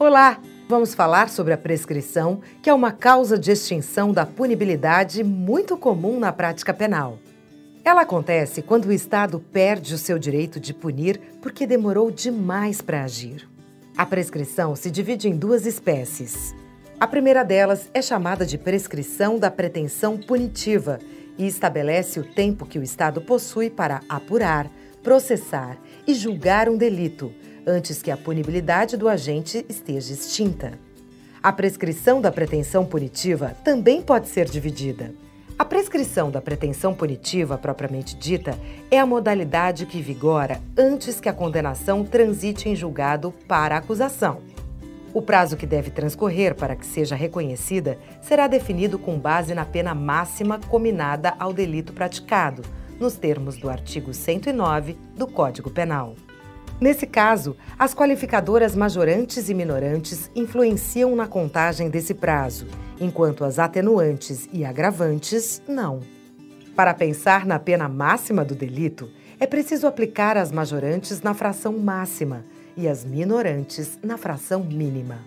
Olá! Vamos falar sobre a prescrição, que é uma causa de extinção da punibilidade muito comum na prática penal. Ela acontece quando o Estado perde o seu direito de punir porque demorou demais para agir. A prescrição se divide em duas espécies. A primeira delas é chamada de prescrição da pretensão punitiva e estabelece o tempo que o Estado possui para apurar, processar e julgar um delito, antes que a punibilidade do agente esteja extinta. A prescrição da pretensão punitiva também pode ser dividida. A prescrição da pretensão punitiva propriamente dita é a modalidade que vigora antes que a condenação transite em julgado para a acusação. O prazo que deve transcorrer para que seja reconhecida será definido com base na pena máxima combinada ao delito praticado, nos termos do artigo 109 do Código Penal. Nesse caso, as qualificadoras majorantes e minorantes influenciam na contagem desse prazo, enquanto as atenuantes e agravantes não. Para pensar na pena máxima do delito, é preciso aplicar as majorantes na fração máxima e as minorantes na fração mínima.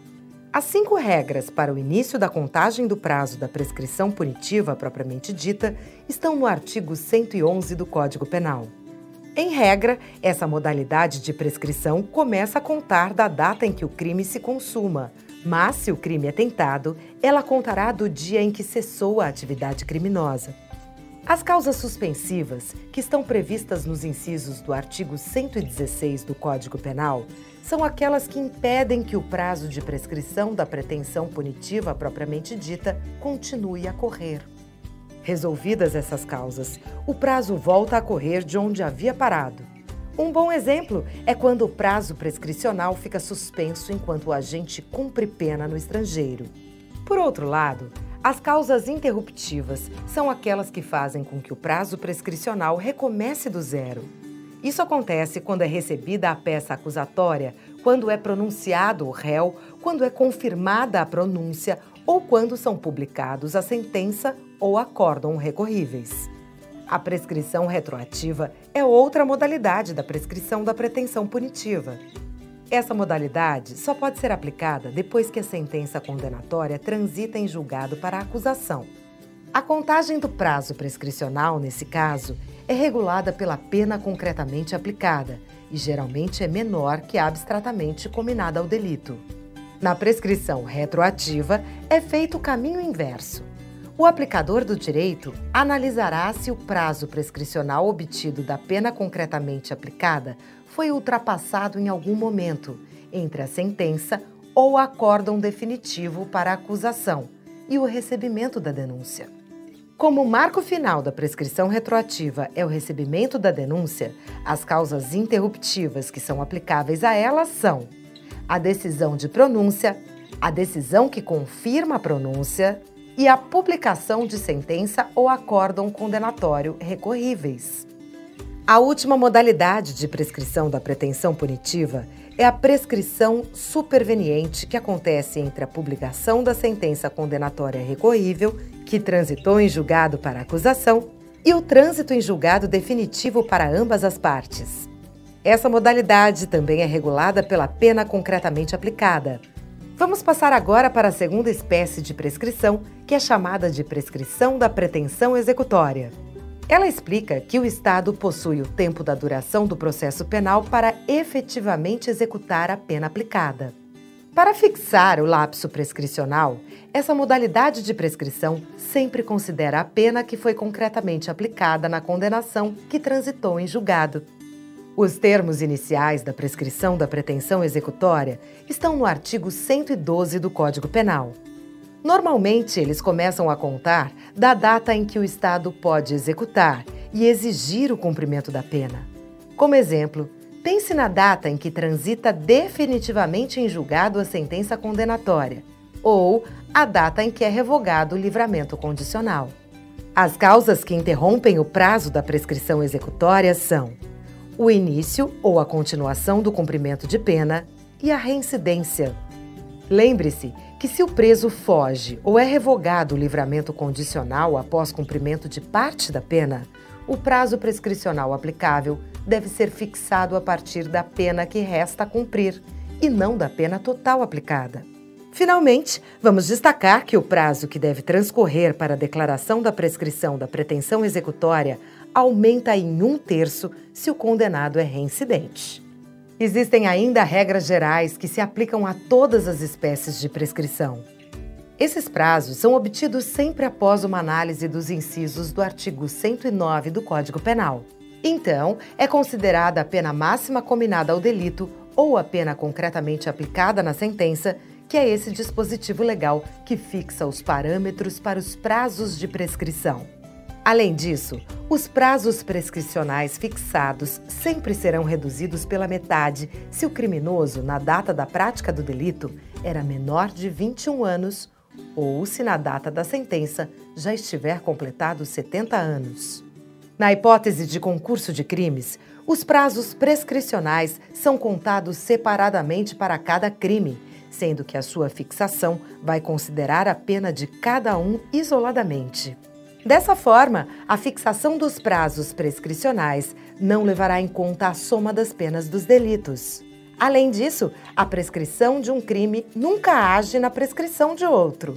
As cinco regras para o início da contagem do prazo da prescrição punitiva propriamente dita estão no artigo 111 do Código Penal. Em regra, essa modalidade de prescrição começa a contar da data em que o crime se consuma, mas se o crime é tentado, ela contará do dia em que cessou a atividade criminosa. As causas suspensivas, que estão previstas nos incisos do artigo 116 do Código Penal, são aquelas que impedem que o prazo de prescrição da pretensão punitiva propriamente dita continue a correr. Resolvidas essas causas, o prazo volta a correr de onde havia parado. Um bom exemplo é quando o prazo prescricional fica suspenso enquanto o agente cumpre pena no estrangeiro. Por outro lado, as causas interruptivas são aquelas que fazem com que o prazo prescricional recomece do zero. Isso acontece quando é recebida a peça acusatória, quando é pronunciado o réu, quando é confirmada a pronúncia ou quando são publicados a sentença ou acórdão recorríveis. A prescrição retroativa é outra modalidade da prescrição da pretensão punitiva. Essa modalidade só pode ser aplicada depois que a sentença condenatória transita em julgado para a acusação. A contagem do prazo prescricional, nesse caso, é regulada pela pena concretamente aplicada e geralmente é menor que a abstratamente combinada ao delito. Na prescrição retroativa, é feito o caminho inverso. O aplicador do direito analisará se o prazo prescricional obtido da pena concretamente aplicada foi ultrapassado em algum momento entre a sentença ou acórdão definitivo para a acusação e o recebimento da denúncia. Como o marco final da prescrição retroativa é o recebimento da denúncia, as causas interruptivas que são aplicáveis a ela são a decisão de pronúncia, a decisão que confirma a pronúncia e a publicação de sentença ou acórdão condenatório recorríveis. A última modalidade de prescrição da pretensão punitiva é a prescrição superveniente, que acontece entre a publicação da sentença condenatória recorrível, que transitou em julgado para acusação, e o trânsito em julgado definitivo para ambas as partes. Essa modalidade também é regulada pela pena concretamente aplicada. Vamos passar agora para a segunda espécie de prescrição, que é chamada de prescrição da pretensão executória. Ela explica que o Estado possui o tempo da duração do processo penal para efetivamente executar a pena aplicada. Para fixar o lapso prescricional, essa modalidade de prescrição sempre considera a pena que foi concretamente aplicada na condenação que transitou em julgado. Os termos iniciais da prescrição da pretensão executória estão no artigo 112 do Código Penal. Normalmente, eles começam a contar da data em que o Estado pode executar e exigir o cumprimento da pena. Como exemplo, pense na data em que transita definitivamente em julgado a sentença condenatória ou a data em que é revogado o livramento condicional. As causas que interrompem o prazo da prescrição executória são o início ou a continuação do cumprimento de pena e a reincidência. Lembre-se que, se o preso foge ou é revogado o livramento condicional após cumprimento de parte da pena, o prazo prescricional aplicável deve ser fixado a partir da pena que resta a cumprir e não da pena total aplicada. Finalmente, vamos destacar que o prazo que deve transcorrer para a declaração da prescrição da pretensão executória aumenta em um terço se o condenado é reincidente. Existem ainda regras gerais que se aplicam a todas as espécies de prescrição. Esses prazos são obtidos sempre após uma análise dos incisos do artigo 109 do Código Penal. Então, é considerada a pena máxima combinada ao delito ou a pena concretamente aplicada na sentença que é esse dispositivo legal que fixa os parâmetros para os prazos de prescrição. Além disso, os prazos prescricionais fixados sempre serão reduzidos pela metade se o criminoso, na data da prática do delito, era menor de 21 anos ou se na data da sentença já estiver completado 70 anos. Na hipótese de concurso de crimes, os prazos prescricionais são contados separadamente para cada crime sendo que a sua fixação vai considerar a pena de cada um isoladamente. Dessa forma, a fixação dos prazos prescricionais não levará em conta a soma das penas dos delitos. Além disso, a prescrição de um crime nunca age na prescrição de outro.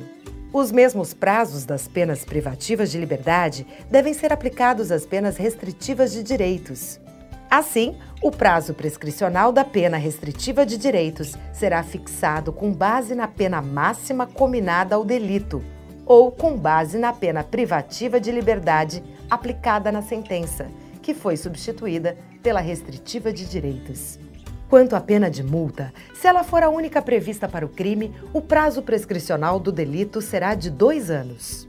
Os mesmos prazos das penas privativas de liberdade devem ser aplicados às penas restritivas de direitos. Assim, o prazo prescricional da pena restritiva de direitos será fixado com base na pena máxima combinada ao delito ou com base na pena privativa de liberdade aplicada na sentença, que foi substituída pela restritiva de direitos. Quanto à pena de multa, se ela for a única prevista para o crime, o prazo prescricional do delito será de dois anos.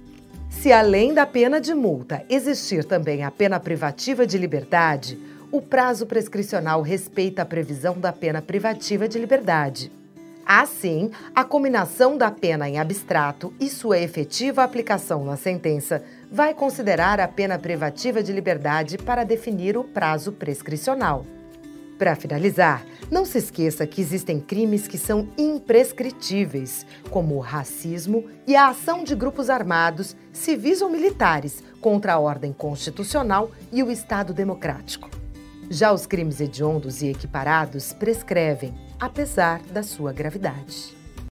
Se além da pena de multa existir também a pena privativa de liberdade, o prazo prescricional respeita a previsão da pena privativa de liberdade. Assim, a combinação da pena em abstrato e sua efetiva aplicação na sentença vai considerar a pena privativa de liberdade para definir o prazo prescricional. Para finalizar, não se esqueça que existem crimes que são imprescritíveis, como o racismo e a ação de grupos armados, civis ou militares, contra a ordem constitucional e o Estado democrático. Já os crimes hediondos e equiparados prescrevem, apesar da sua gravidade.